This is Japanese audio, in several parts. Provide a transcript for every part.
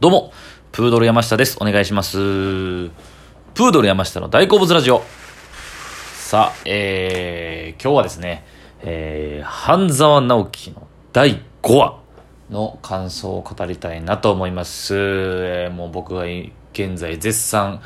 どうも、プードル山下です。お願いします。プードル山下の大好物ラジオ。さあ、えー、今日はですね、えー、半沢直樹の第5話の感想を語りたいなと思います。えー、もう僕は現在絶賛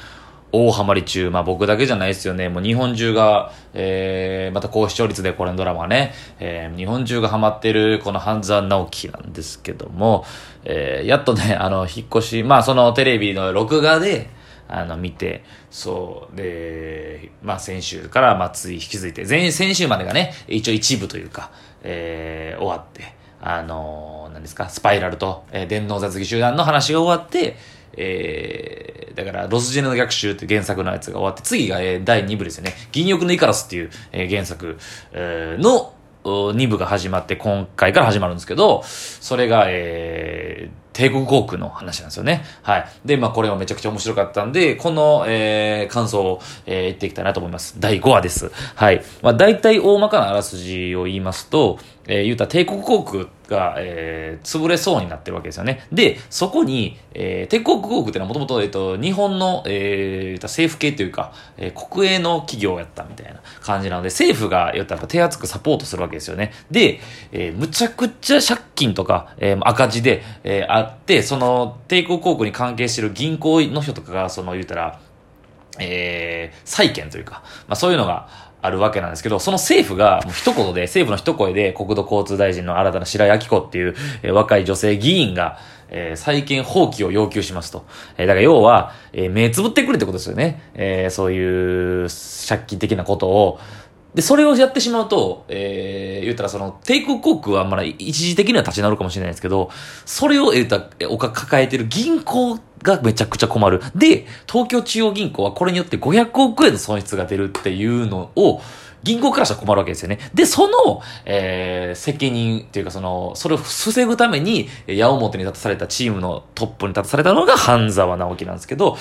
大ハマり中。まあ僕だけじゃないですよね。もう日本中が、えー、また高視聴率でこれのドラマね、えー、日本中がハマってるこの半沢直樹なんですけども、えー、やっとね、あの、引っ越し、まあそのテレビの録画で、あの、見て、そう、で、まあ先週から、まあつい引き続いて、前、先週までがね、一応一部というか、えー、終わって、あのー、何ですか、スパイラルと、えー、電脳雑技集団の話が終わって、えー、だから、ロスジェネの逆襲って原作のやつが終わって、次が、えー、第2部ですよね。銀翼のイカラスっていう、えー、原作、えー、の、2部が始まって、今回から始まるんですけど、それが、えー、帝国航空の話なんですよね。はい。で、まあ、これはめちゃくちゃ面白かったんで、この、えー、感想を、えー、言っていきたいなと思います。第5話です。はい。まあ、大体大まかなあらすじを言いますと、えー、言うた帝国航空が、えー、潰れそうになってるわけですよね。で、そこに、えー、帝国航空ってのはもともと、えっ、と、日本の、えー、政府系というか、えー、国営の企業やったみたいな感じなので、政府が、言ったら手厚くサポートするわけですよね。で、えー、むちゃくちゃ借金とか、えー、赤字で、えー、あって、その、帝国航空に関係してる銀行の人とかが、その、言うたら、えー、債権というか、まあそういうのがあるわけなんですけど、その政府が、もう一言で、政府の一声で、国土交通大臣の新たな白井明子っていう、えー、若い女性議員が、えー、債権放棄を要求しますと。えー、だから要は、えー、目つぶってくれってことですよね。えー、そういう借金的なことを。で、それをやってしまうと、えー、言ったらその、帝国航空はまだ一時的には立ち直るかもしれないですけど、それを言ったら、おか抱えてる銀行がめちゃくちゃ困る。で、東京中央銀行はこれによって500億円の損失が出るっていうのを、銀行からしたら困るわけですよね。で、その、えー、責任っていうかその、それを防ぐために、矢面に立たされたチームのトップに立たされたのが半沢直樹なんですけど、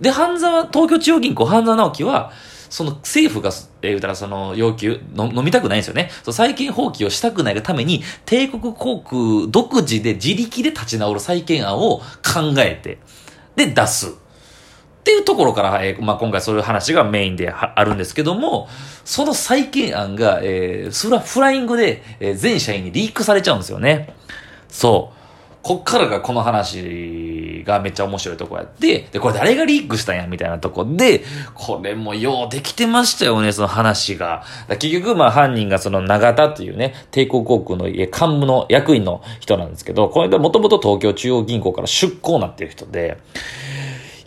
で、半沢、東京中央銀行半沢直樹は、その政府が、えー、言うたらその要求の、飲みたくないんですよね。そう債権放棄をしたくないがために、帝国航空独自で自力で立ち直る債権案を考えて、で、出す。っていうところから、えー、まあ、今回そういう話がメインであるんですけども、その債権案が、えー、それはフライングで、えー、全社員にリークされちゃうんですよね。そう。こっからがこの話がめっちゃ面白いとこやって、で、これ誰がリークしたんやみたいなとこで、これもようできてましたよね、その話が。結局、まあ犯人がその長田というね、帝国航空の幹部の役員の人なんですけど、これでもともと東京中央銀行から出向なっていう人で、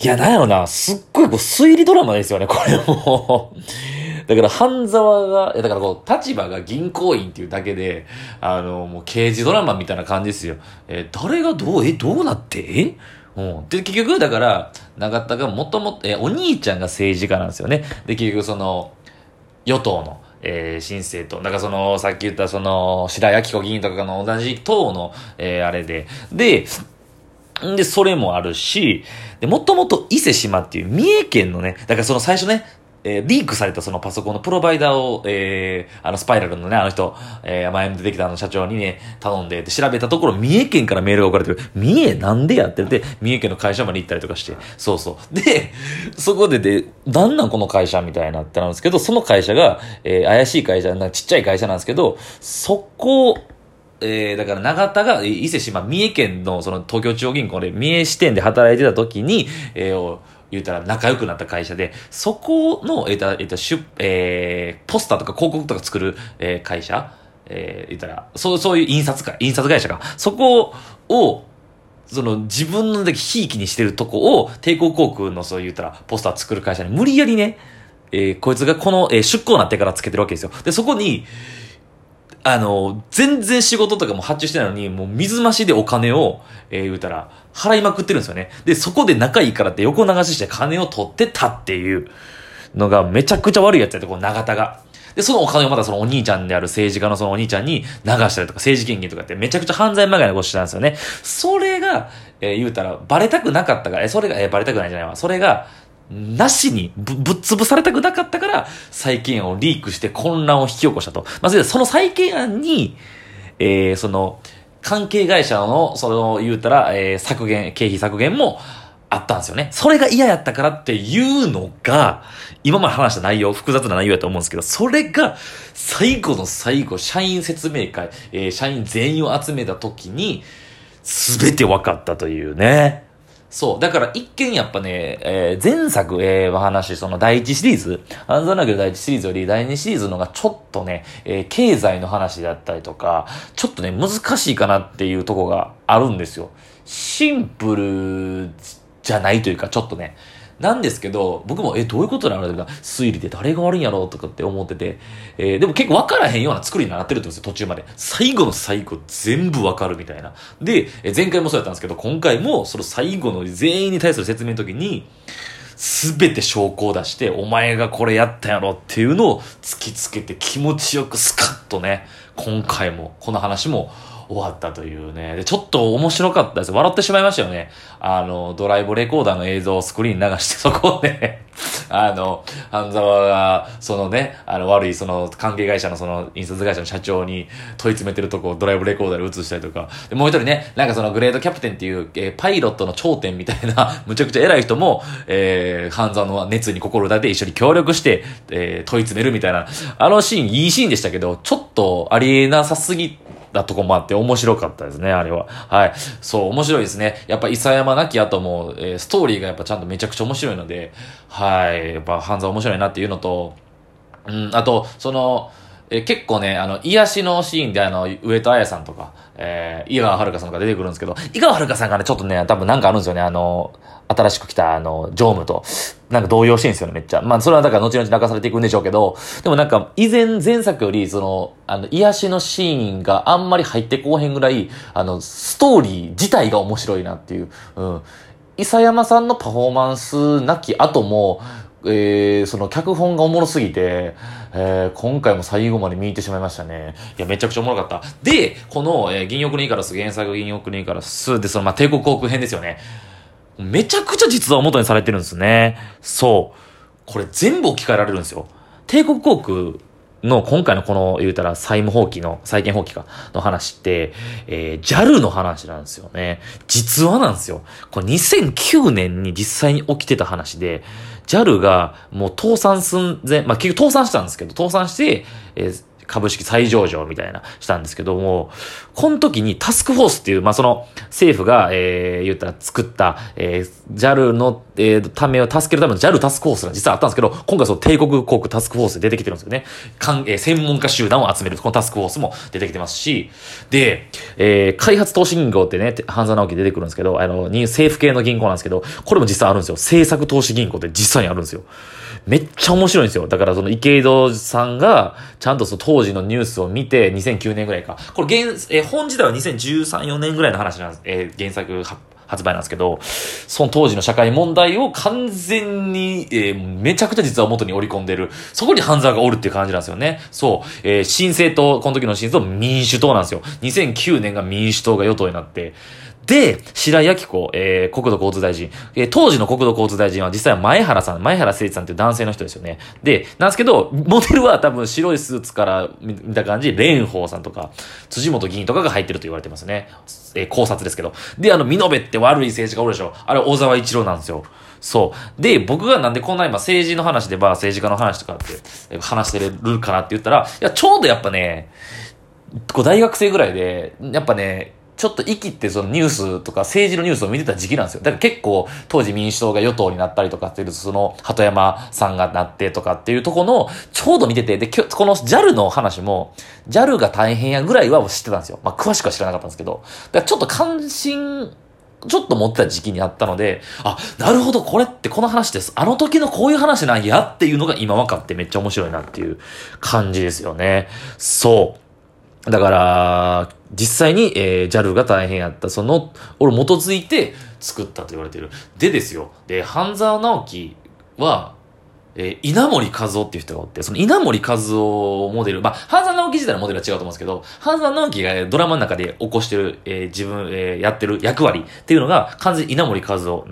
いや、なんやろな、すっごいこう推理ドラマですよね、これも。だから、半沢が、だからこう、立場が銀行員っていうだけで、あの、もう刑事ドラマみたいな感じですよ。えー、誰がどう、え、どうなって？えうん。で、結局、だから、永田がもともと、え、お兄ちゃんが政治家なんですよね。で、結局その、与党の、えー、新政党。だからその、さっき言ったその、白井明子議員とかの同じ党の、えー、あれで。で、で、それもあるし、で、もともと伊勢島っていう三重県のね、だからその最初ね、えー、リークされたそのパソコンのプロバイダーを、えー、あのスパイラルのね、あの人、えー、前に出てきたあの社長にね、頼んで、で、調べたところ、三重県からメールが送られてる。三重なんでやってて、三重県の会社まで行ったりとかして、そうそう。で、そこでで、なんなんこの会社みたいなってなんですけど、その会社が、えー、怪しい会社、なんかちっちゃい会社なんですけど、そこ、えー、だから永田が伊勢島、三重県のその東京中央銀行で三重支店で働いてた時に、えー、言うたら仲良くなった会社で、そこの、えー、た、えー、た、出、えー、ポスターとか広告とか作る、えー、会社、えー、言ったら、そう、そういう印刷か、印刷会社か。そこを、その自分のだけひいきにしてるとこを、帝国航空のそう言ったら、ポスター作る会社に無理やりね、えー、こいつがこの、えー、出向になってからつけてるわけですよ。で、そこに、あの、全然仕事とかも発注してないのに、もう水増しでお金を、えー、言うたら、払いまくってるんですよね。で、そこで仲いいからって横流しして金を取ってたっていうのがめちゃくちゃ悪いやつやって、この長田が。で、そのお金をまたそのお兄ちゃんである政治家のそのお兄ちゃんに流したりとか、政治献金とかってめちゃくちゃ犯罪まがいなことしてたんですよね。それが、えー、言うたら、バレたくなかったから、え、それが、えー、バレたくないじゃないわ。それが、なしにぶ、ぶっ潰されたくなかったから、債権案をリークして混乱を引き起こしたと。まず、その債権案に、えー、その、関係会社の、その、言うたら、えー、削減、経費削減も、あったんですよね。それが嫌やったからっていうのが、今まで話した内容、複雑な内容やと思うんですけど、それが、最後の最後、社員説明会、えー、社員全員を集めた時に、すべて分かったというね。そう。だから一見やっぱね、えー、前作、えー、話、その第一シリーズ、アンザナゲル第一シリーズより第二シリーズのがちょっとね、えー、経済の話だったりとか、ちょっとね、難しいかなっていうとこがあるんですよ。シンプルじゃないというか、ちょっとね、なんですけど、僕も、え、どういうことなの推理で誰が悪いんやろうとかって思ってて、えー、でも結構分からへんような作りになってるってことですよ、途中まで。最後の最後全部分かるみたいな。で、え前回もそうやったんですけど、今回もその最後の全員に対する説明の時に、すべて証拠を出して、お前がこれやったやろっていうのを突きつけて気持ちよくスカッとね、今回も、この話も終わったというね。で、ちょっと面白かったです。笑ってしまいましたよね。あの、ドライブレコーダーの映像をスクリーン流して、そこで あの、半沢が、そのね、あの、悪い、その、関係会社のその、印刷会社の社長に問い詰めてるとこをドライブレコーダーで映したりとか。で、もう一人ね、なんかそのグレードキャプテンっていう、えー、パイロットの頂点みたいな、むちゃくちゃ偉い人も、えー、半沢の熱に心打てて一緒に協力して、えー、問い詰めるみたいな。あのシーン、いいシーンでしたけど、ちょっとありえなさすぎたとこもあって面白かったですね、あれは。はい。そう、面白いですね。やっぱ、伊佐山なき後も、えー、ストーリーがやっぱちゃんとめちゃくちゃ面白いので、はい。やっぱ、半沢面白いなっていうのと、うん、あと、その、えー、結構ね、あの、癒しのシーンであの、上戸彩さんとか、えー、井川遥さんが出てくるんですけど、井川遥さんがね、ちょっとね、多分なんかあるんですよね、あの、新しく来た、あの、常務と、なんか動揺してるんですよね、めっちゃ。まあ、それはだから後々泣かされていくんでしょうけど、でもなんか、以前、前作より、その、あの、癒しのシーンがあんまり入ってこうへんぐらい、あの、ストーリー自体が面白いなっていう、うん。伊佐山さんのパフォーマンスなき後も、えー、その脚本がおもろすぎて、えー、今回も最後まで見入ってしまいましたね。いや、めちゃくちゃおもろかった。で、この、えー、銀翼のイカラス、原作銀翼のイカラスで、その、まあ、帝国航空編ですよね。めちゃくちゃ実話を元にされてるんですね。そう。これ全部置き換えられるんですよ。帝国航空の今回のこの言うたら債務放棄の、債権放棄かの話って、えー、JAL の話なんですよね。実話なんですよ。これ2009年に実際に起きてた話で、JAL がもう倒産寸前、まあ結局倒産したんですけど、倒産して、えー株式再上場みたいな、したんですけども、この時にタスクフォースっていう、まあ、その、政府が、えー、言ったら作った、えー、JAL の、えー、ためを助けるための JAL タスクフォースが実はあったんですけど、今回その帝国航空タスクフォースで出てきてるんですよね。かん、えー、専門家集団を集める、このタスクフォースも出てきてますし、で、えー、開発投資銀行ってね、半沢直樹出てくるんですけど、あの、政府系の銀行なんですけど、これも実際あるんですよ。政策投資銀行って実際にあるんですよ。めっちゃ面白いんですよ。だからその池井戸さんが、ちゃんとその当時のニュースを見て、2009年ぐらいか。これ原、えー、本時代は2013、4年ぐらいの話なんです。えー、原作発発売なんですけど、その当時の社会問題を完全に、えー、めちゃくちゃ実は元に織り込んでる。そこに半沢がおるっていう感じなんですよね。そう。えー、新政党、この時の新政党民主党なんですよ。2009年が民主党が与党になって、で、白井明子、えー、国土交通大臣。えー、当時の国土交通大臣は実際は前原さん、前原誠一さんっていう男性の人ですよね。で、なんですけど、モデルは多分白いスーツから見た感じ、蓮舫さんとか、辻元議員とかが入ってると言われてますね。えー、考察ですけど。で、あの、見延って悪い政治家おるでしょ。あれ、小沢一郎なんですよ。そう。で、僕がなんでこんな今政治の話で、ば、政治家の話とかって話してるかなって言ったら、いや、ちょうどやっぱね、こう大学生ぐらいで、やっぱね、ちょっと生きってそのニュースとか政治のニュースを見てた時期なんですよ。だから結構当時民主党が与党になったりとかっていうその鳩山さんがなってとかっていうとこのちょうど見てて、で、この JAL の話も JAL が大変やぐらいは知ってたんですよ。まあ詳しくは知らなかったんですけど。だからちょっと関心ちょっと持ってた時期にあったので、あ、なるほど、これってこの話です。あの時のこういう話なんやっていうのが今分かってめっちゃ面白いなっていう感じですよね。そう。だから、実際に、えー、JAL が大変やった、その、を基づいて作ったと言われてる。でですよ。で、半沢直樹は、えー、稲森和夫っていう人がおって、その稲森和夫モデル、まあ、半沢直樹自体のモデルは違うと思うんですけど、半沢直樹がドラマの中で起こしてる、えー、自分、えー、やってる役割っていうのが、完全に稲森和夫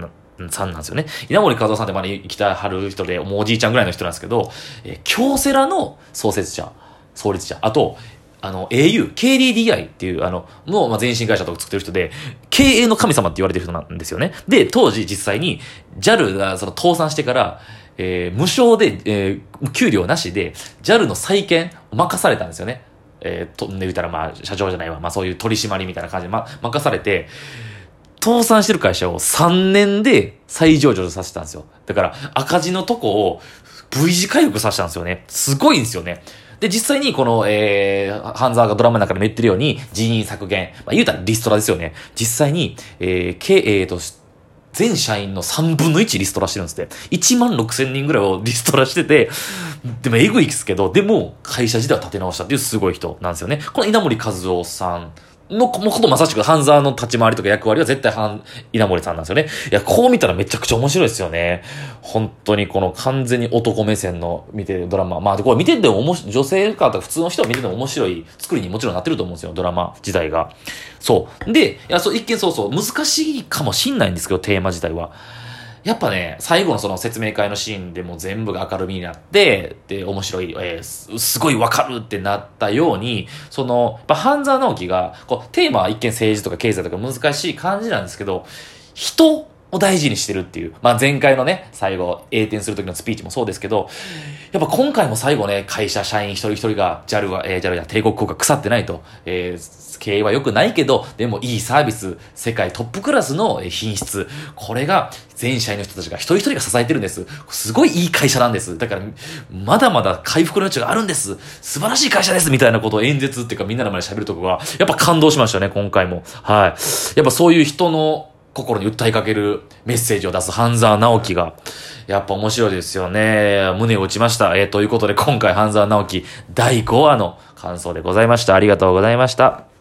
さんなんですよね。稲森和夫さんってまだ生きたはる人で、もうおじいちゃんぐらいの人なんですけど、えー、京セラの創設者、創立者、あと、あの、au、KDDI っていう、あの、の、ま、前身会社とか作ってる人で、経営の神様って言われてる人なんですよね。で、当時実際に JAL がその倒産してから、えー、無償で、えー、給料なしで、JAL の再建を任されたんですよね。えー、と、ね、言ったらまあ、社長じゃないわ。まあそういう取締りみたいな感じで、ま、任されて、倒産してる会社を3年で再上場させたんですよ。だから赤字のとこを V 字回復させたんですよね。すごいんですよね。で、実際にこの、えー、半沢がドラマの中でも言ってるように、人員削減。まあ、言うたらリストラですよね。実際に、えー、経営と、全社員の3分の1リストラしてるんですって。1万6千人ぐらいをリストラしてて、でもえぐいですけど、でも会社自体は立て直したっていうすごい人なんですよね。この稲森和夫さんのこのことまさしく半沢の立ち回りとか役割は絶対半、稲森さんなんですよね。いや、こう見たらめちゃくちゃ面白いですよね。本当にこの完全に男目線の見てるドラマ。まあ、これ見てても面白い、女性かとか普通の人を見てても面白い作りにもちろんなってると思うんですよ、ドラマ自体が。そう。で、いや、そう、一見そうそう、難しいかもしんないんですけど、テーマ自体は。やっぱね、最後のその説明会のシーンでも全部が明るみになって、で、面白い、えー、すごいわかるってなったように、その、やっぱ半沢直樹が、こう、テーマは一見政治とか経済とか難しい感じなんですけど、人を大事にしてるっていう。まあ、前回のね、最後、栄転する時のスピーチもそうですけど、やっぱ今回も最後ね、会社社員一人一人が、JAL は、えー、JAL や帝国航空腐ってないと、えー、経営は良くないけど、でもいいサービス、世界トップクラスの品質、これが全社員の人たちが一人一人が支えてるんです。すごいいい会社なんです。だから、まだまだ回復の余地があるんです。素晴らしい会社ですみたいなことを演説っていうかみんなの前で喋るとこが、やっぱ感動しましたね、今回も。はい。やっぱそういう人の、心に訴えかけるメッセージを出す半沢直樹が、やっぱ面白いですよね。胸を打ちました。えー、ということで今回半沢直樹第5話の感想でございました。ありがとうございました。